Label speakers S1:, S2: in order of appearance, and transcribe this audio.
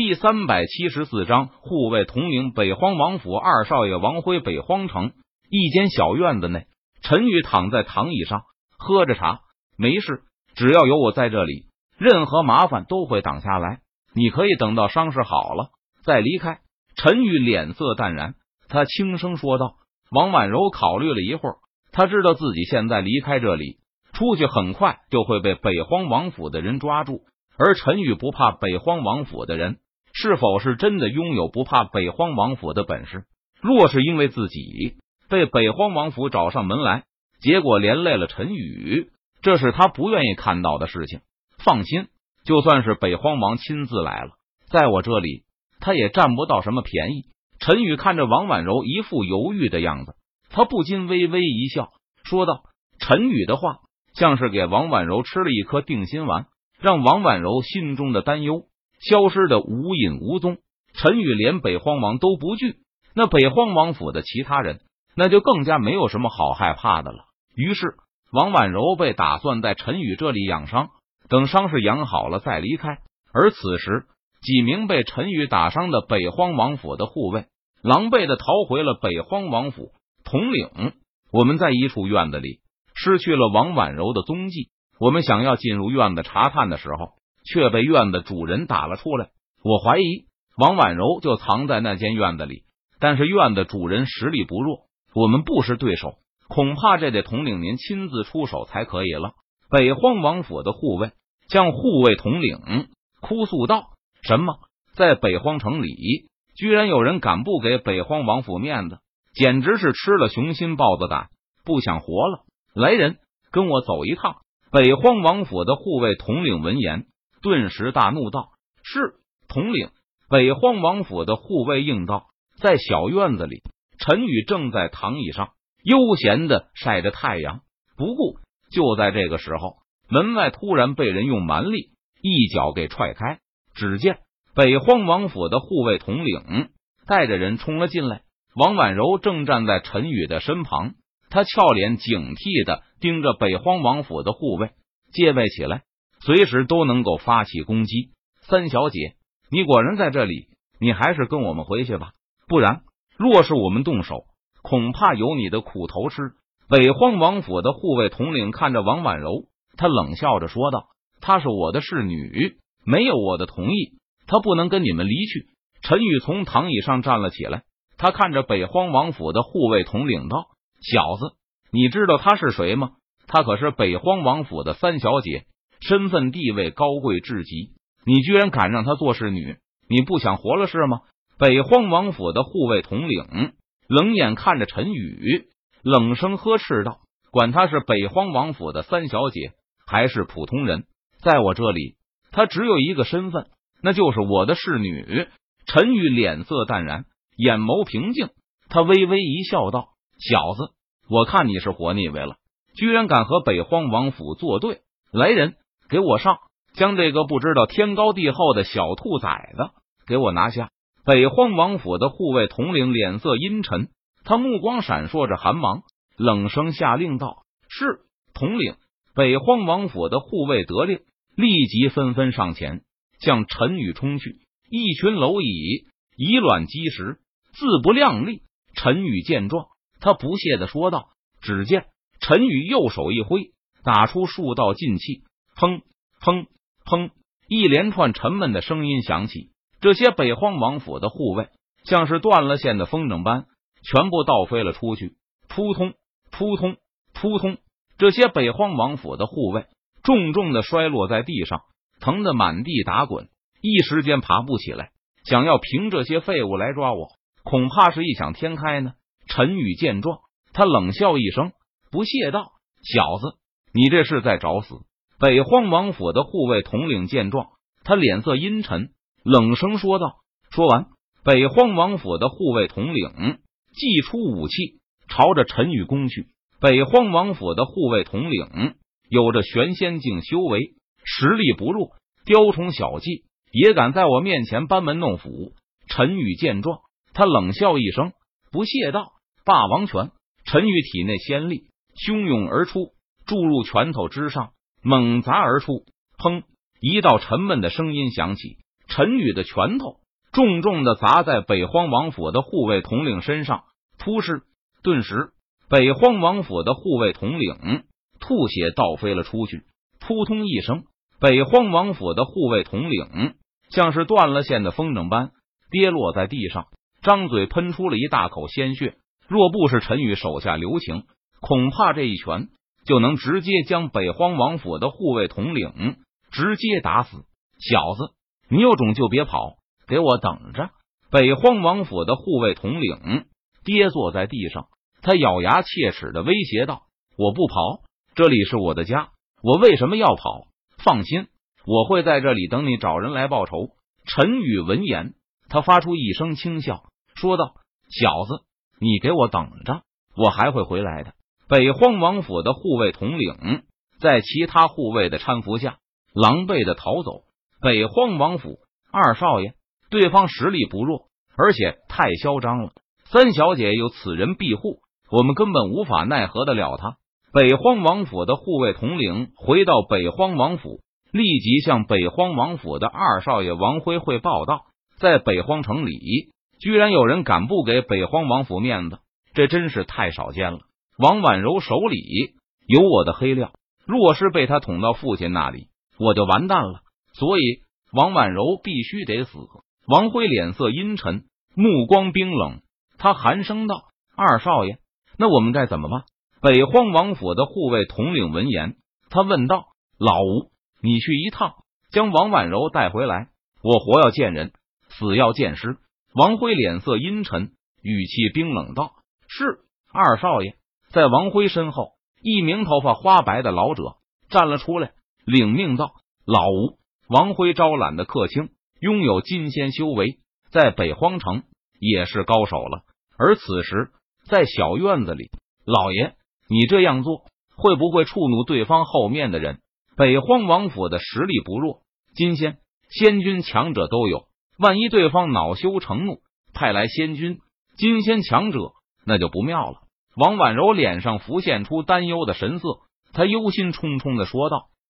S1: 第三百七十四章护卫统领北荒王府二少爷王辉。北荒城一间小院子内，陈宇躺在躺椅上喝着茶，没事，只要有我在这里，任何麻烦都会挡下来。你可以等到伤势好了再离开。陈宇脸色淡然，他轻声说道。王婉柔考虑了一会儿，他知道自己现在离开这里，出去很快就会被北荒王府的人抓住。而陈宇不怕北荒王府的人。是否是真的拥有不怕北荒王府的本事？若是因为自己被北荒王府找上门来，结果连累了陈宇，这是他不愿意看到的事情。放心，就算是北荒王亲自来了，在我这里他也占不到什么便宜。陈宇看着王婉柔一副犹豫的样子，他不禁微微一笑，说道：“陈宇的话像是给王婉柔吃了一颗定心丸，让王婉柔心中的担忧。”消失的无影无踪，陈宇连北荒王都不惧，那北荒王府的其他人那就更加没有什么好害怕的了。于是，王婉柔被打算在陈宇这里养伤，等伤势养好了再离开。而此时，几名被陈宇打伤的北荒王府的护卫狼狈的逃回了北荒王府。统领，我们在一处院子里失去了王婉柔的踪迹。我们想要进入院子查探的时候。却被院子主人打了出来。我怀疑王婉柔就藏在那间院子里，但是院子主人实力不弱，我们不是对手，恐怕这得统领您亲自出手才可以了。北荒王府的护卫向护卫统领哭诉道：“什么？在北荒城里，居然有人敢不给北荒王府面子？简直是吃了雄心豹子胆，不想活了！来人，跟我走一趟！”北荒王府的护卫统领闻言。顿时大怒道：“是统领。”北荒王府的护卫应道：“在小院子里，陈宇正在躺椅上悠闲的晒着太阳。不顾就在这个时候，门外突然被人用蛮力一脚给踹开。只见北荒王府的护卫统领带着人冲了进来。王婉柔正站在陈宇的身旁，他俏脸警惕的盯着北荒王府的护卫，戒备起来。随时都能够发起攻击。三小姐，你果然在这里，你还是跟我们回去吧，不然若是我们动手，恐怕有你的苦头吃。北荒王府的护卫统领看着王婉柔，他冷笑着说道：“她是我的侍女，没有我的同意，她不能跟你们离去。”陈宇从躺椅上站了起来，他看着北荒王府的护卫统领道：“小子，你知道她是谁吗？她可是北荒王府的三小姐。”身份地位高贵至极，你居然敢让她做侍女？你不想活了是吗？北荒王府的护卫统领冷眼看着陈宇，冷声呵斥道：“管她是北荒王府的三小姐，还是普通人，在我这里，她只有一个身份，那就是我的侍女。”陈宇脸色淡然，眼眸平静，他微微一笑，道：“小子，我看你是活腻歪了，居然敢和北荒王府作对！来人！”给我上！将这个不知道天高地厚的小兔崽子给我拿下！北荒王府的护卫统领脸色阴沉，他目光闪烁着寒芒，冷声下令道：“是统领！”北荒王府的护卫得令，立即纷纷上前向陈宇冲去。一群蝼蚁以卵击石，自不量力。陈宇见状，他不屑的说道：“只见陈宇右手一挥，打出数道劲气。”砰砰砰！一连串沉闷的声音响起，这些北荒王府的护卫像是断了线的风筝般，全部倒飞了出去。扑通扑通扑通！这些北荒王府的护卫重重的摔落在地上，疼得满地打滚，一时间爬不起来。想要凭这些废物来抓我，恐怕是异想天开呢。陈宇见状，他冷笑一声，不屑道：“小子，你这是在找死！”北荒王府的护卫统领见状，他脸色阴沉，冷声说道。说完，北荒王府的护卫统领祭出武器，朝着陈宇攻去。北荒王府的护卫统领有着玄仙境修为，实力不弱。雕虫小技也敢在我面前班门弄斧？陈宇见状，他冷笑一声，不屑道：“霸王拳！”陈宇体内仙力汹涌而出，注入拳头之上。猛砸而出，砰！一道沉闷的声音响起，陈宇的拳头重重的砸在北荒王府的护卫统领身上，突施，顿时北荒王府的护卫统领吐血倒飞了出去，扑通一声，北荒王府的护卫统领像是断了线的风筝般跌落在地上，张嘴喷出了一大口鲜血。若不是陈宇手下留情，恐怕这一拳就能直接将北荒王府的护卫统领直接打死。小子，你有种就别跑，给我等着！北荒王府的护卫统领跌坐在地上，他咬牙切齿的威胁道：“我不跑，这里是我的家，我为什么要跑？放心，我会在这里等你找人来报仇。”陈宇闻言，他发出一声轻笑，说道：“小子。”你给我等着，我还会回来的。北荒王府的护卫统领在其他护卫的搀扶下，狼狈的逃走。北荒王府二少爷，对方实力不弱，而且太嚣张了。三小姐有此人庇护，我们根本无法奈何得了他。北荒王府的护卫统领回到北荒王府，立即向北荒王府的二少爷王辉会报道，在北荒城里。居然有人敢不给北荒王府面子，这真是太少见了。王婉柔手里有我的黑料，若是被他捅到父亲那里，我就完蛋了。所以王婉柔必须得死。王辉脸色阴沉，目光冰冷，他寒声道：“二少爷，那我们该怎么办？”北荒王府的护卫统领闻言，他问道：“老吴，你去一趟，将王婉柔带回来。我活要见人，死要见尸。”王辉脸色阴沉，语气冰冷道：“是二少爷。”在王辉身后，一名头发花白的老者站了出来，领命道：“老吴，王辉招揽的客卿，拥有金仙修为，在北荒城也是高手了。而此时在小院子里，老爷，你这样做会不会触怒对方后面的人？北荒王府的实力不弱，金仙、仙君强者都有。”万一对方恼羞成怒，派来仙君、金仙强者，那就不妙了。王婉柔脸上浮现出担忧的神色，她忧心忡忡的说道：“